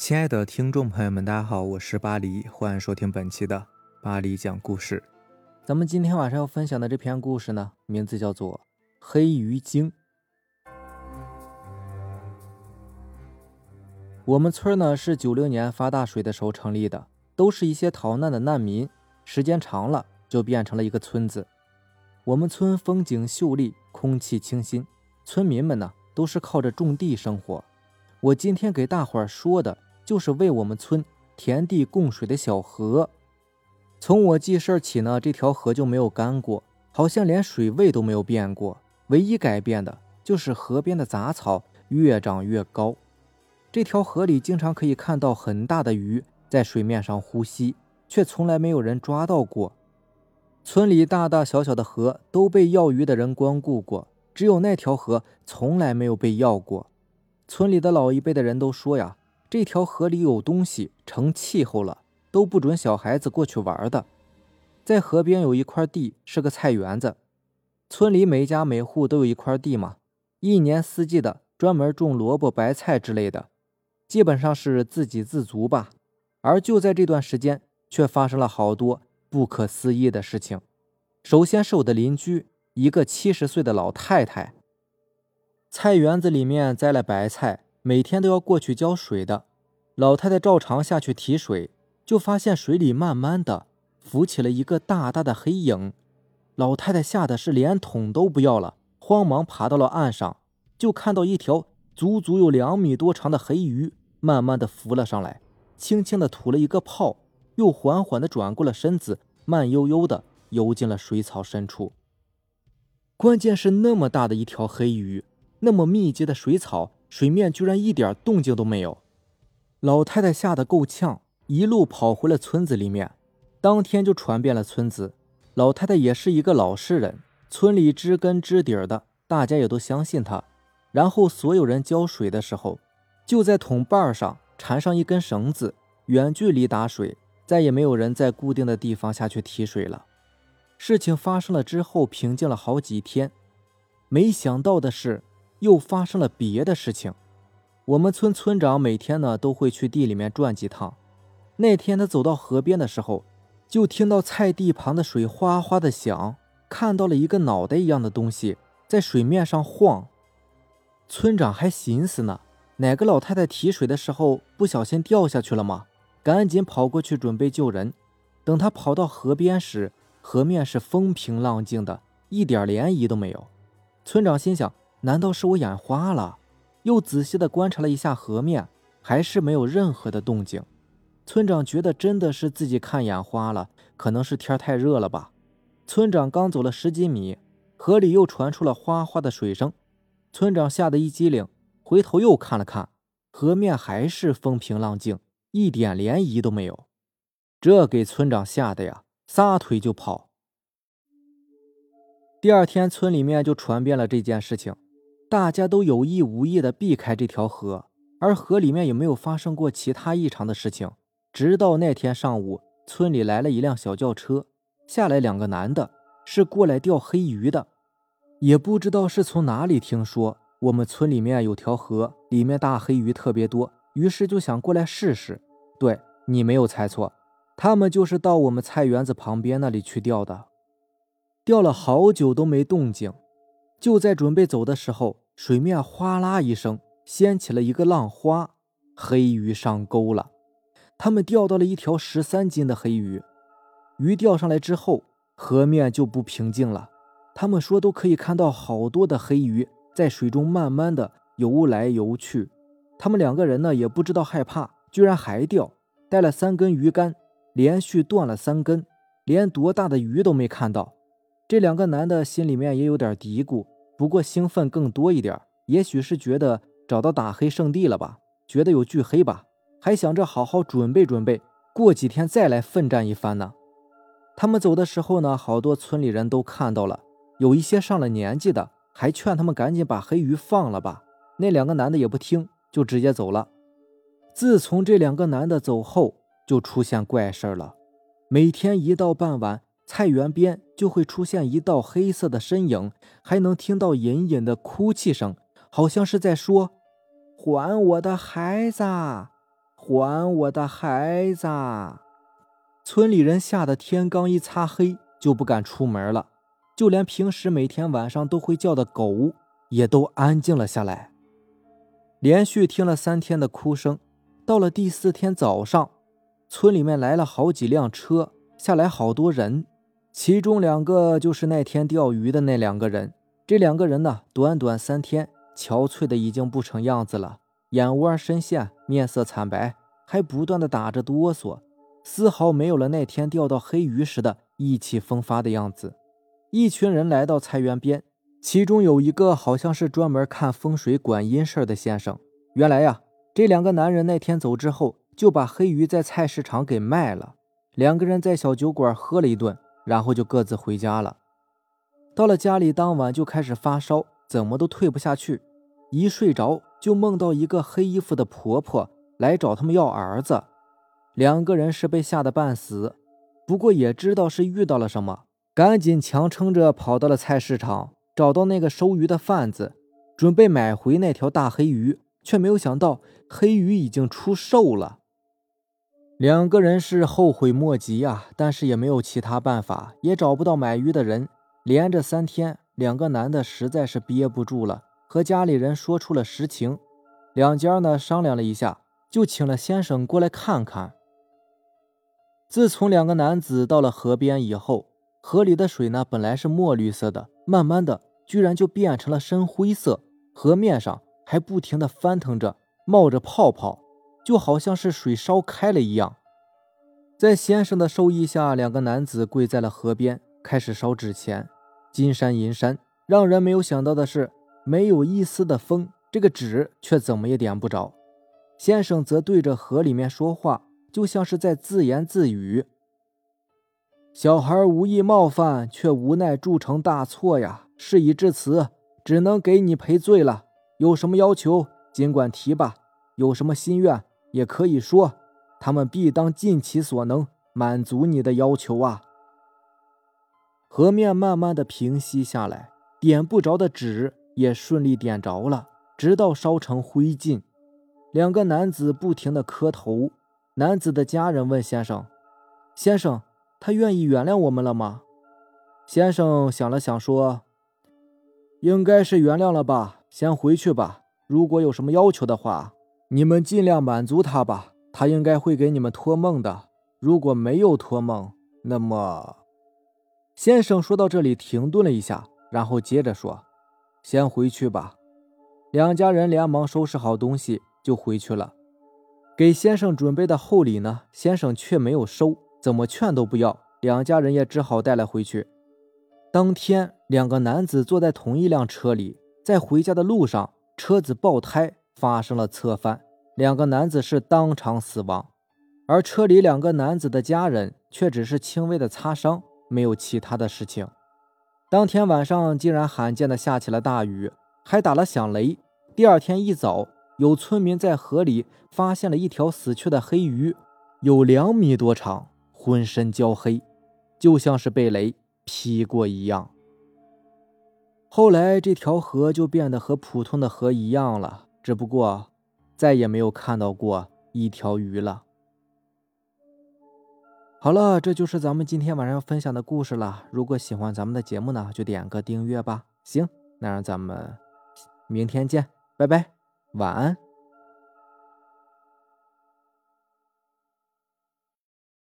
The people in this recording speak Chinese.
亲爱的听众朋友们，大家好，我是巴黎，欢迎收听本期的巴黎讲故事。咱们今天晚上要分享的这篇故事呢，名字叫做《黑鱼精》。我们村呢是九六年发大水的时候成立的，都是一些逃难的难民，时间长了就变成了一个村子。我们村风景秀丽，空气清新，村民们呢都是靠着种地生活。我今天给大伙儿说的。就是为我们村田地供水的小河。从我记事起呢，这条河就没有干过，好像连水位都没有变过。唯一改变的就是河边的杂草越长越高。这条河里经常可以看到很大的鱼在水面上呼吸，却从来没有人抓到过。村里大大小小的河都被要鱼的人光顾过，只有那条河从来没有被要过。村里的老一辈的人都说呀。这条河里有东西，成气候了，都不准小孩子过去玩的。在河边有一块地，是个菜园子。村里每家每户都有一块地嘛，一年四季的专门种萝卜、白菜之类的，基本上是自给自足吧。而就在这段时间，却发生了好多不可思议的事情。首先是我的邻居，一个七十岁的老太太，菜园子里面栽了白菜。每天都要过去浇水的老太太照常下去提水，就发现水里慢慢的浮起了一个大大的黑影。老太太吓得是连桶都不要了，慌忙爬到了岸上，就看到一条足足有两米多长的黑鱼慢慢的浮了上来，轻轻的吐了一个泡，又缓缓的转过了身子，慢悠悠的游进了水草深处。关键是那么大的一条黑鱼，那么密集的水草。水面居然一点动静都没有，老太太吓得够呛，一路跑回了村子里面。当天就传遍了村子。老太太也是一个老实人，村里知根知底的，大家也都相信她。然后所有人浇水的时候，就在桶把上缠上一根绳子，远距离打水，再也没有人在固定的地方下去提水了。事情发生了之后，平静了好几天。没想到的是。又发生了别的事情。我们村村长每天呢都会去地里面转几趟。那天他走到河边的时候，就听到菜地旁的水哗哗的响，看到了一个脑袋一样的东西在水面上晃。村长还寻思呢，哪个老太太提水的时候不小心掉下去了吗？赶紧跑过去准备救人。等他跑到河边时，河面是风平浪静的，一点涟漪都没有。村长心想。难道是我眼花了？又仔细的观察了一下河面，还是没有任何的动静。村长觉得真的是自己看眼花了，可能是天太热了吧。村长刚走了十几米，河里又传出了哗哗的水声。村长吓得一激灵，回头又看了看，河面还是风平浪静，一点涟漪都没有。这给村长吓得呀，撒腿就跑。第二天，村里面就传遍了这件事情。大家都有意无意地避开这条河，而河里面也没有发生过其他异常的事情。直到那天上午，村里来了一辆小轿车，下来两个男的，是过来钓黑鱼的。也不知道是从哪里听说我们村里面有条河，里面大黑鱼特别多，于是就想过来试试。对你没有猜错，他们就是到我们菜园子旁边那里去钓的。钓了好久都没动静。就在准备走的时候，水面哗啦一声掀起了一个浪花，黑鱼上钩了。他们钓到了一条十三斤的黑鱼。鱼钓上来之后，河面就不平静了。他们说都可以看到好多的黑鱼在水中慢慢的游来游去。他们两个人呢也不知道害怕，居然还钓，带了三根鱼竿，连续断了三根，连多大的鱼都没看到。这两个男的心里面也有点嘀咕，不过兴奋更多一点，也许是觉得找到打黑圣地了吧，觉得有巨黑吧，还想着好好准备准备，过几天再来奋战一番呢。他们走的时候呢，好多村里人都看到了，有一些上了年纪的还劝他们赶紧把黑鱼放了吧。那两个男的也不听，就直接走了。自从这两个男的走后，就出现怪事了，每天一到傍晚。菜园边就会出现一道黑色的身影，还能听到隐隐的哭泣声，好像是在说：“还我的孩子，还我的孩子！”村里人吓得天刚一擦黑，就不敢出门了。就连平时每天晚上都会叫的狗，也都安静了下来。连续听了三天的哭声，到了第四天早上，村里面来了好几辆车，下来好多人，其中两个就是那天钓鱼的那两个人。这两个人呢，短短三天，憔悴的已经不成样子了，眼窝深陷，面色惨白，还不断的打着哆嗦，丝毫没有了那天钓到黑鱼时的意气风发的样子。一群人来到菜园边，其中有一个好像是专门看风水、管阴事的先生。原来呀，这两个男人那天走之后，就把黑鱼在菜市场给卖了。两个人在小酒馆喝了一顿，然后就各自回家了。到了家里，当晚就开始发烧，怎么都退不下去。一睡着就梦到一个黑衣服的婆婆来找他们要儿子。两个人是被吓得半死，不过也知道是遇到了什么，赶紧强撑着跑到了菜市场，找到那个收鱼的贩子，准备买回那条大黑鱼，却没有想到黑鱼已经出售了。两个人是后悔莫及啊，但是也没有其他办法，也找不到买鱼的人。连着三天，两个男的实在是憋不住了，和家里人说出了实情。两家呢商量了一下，就请了先生过来看看。自从两个男子到了河边以后，河里的水呢本来是墨绿色的，慢慢的居然就变成了深灰色，河面上还不停的翻腾着，冒着泡泡，就好像是水烧开了一样。在先生的授意下，两个男子跪在了河边。开始烧纸钱，金山银山。让人没有想到的是，没有一丝的风，这个纸却怎么也点不着。先生则对着河里面说话，就像是在自言自语：“小孩无意冒犯，却无奈铸成大错呀。事已至此，只能给你赔罪了。有什么要求，尽管提吧。有什么心愿，也可以说，他们必当尽其所能，满足你的要求啊。”河面慢慢的平息下来，点不着的纸也顺利点着了，直到烧成灰烬。两个男子不停的磕头。男子的家人问先生：“先生，他愿意原谅我们了吗？”先生想了想说：“应该是原谅了吧。先回去吧。如果有什么要求的话，你们尽量满足他吧。他应该会给你们托梦的。如果没有托梦，那么……”先生说到这里，停顿了一下，然后接着说：“先回去吧。”两家人连忙收拾好东西就回去了。给先生准备的厚礼呢，先生却没有收，怎么劝都不要。两家人也只好带了回去。当天，两个男子坐在同一辆车里，在回家的路上，车子爆胎，发生了侧翻，两个男子是当场死亡，而车里两个男子的家人却只是轻微的擦伤。没有其他的事情。当天晚上竟然罕见的下起了大雨，还打了响雷。第二天一早，有村民在河里发现了一条死去的黑鱼，有两米多长，浑身焦黑，就像是被雷劈过一样。后来这条河就变得和普通的河一样了，只不过再也没有看到过一条鱼了。好了，这就是咱们今天晚上要分享的故事了。如果喜欢咱们的节目呢，就点个订阅吧。行，那让咱们明天见，拜拜，晚安。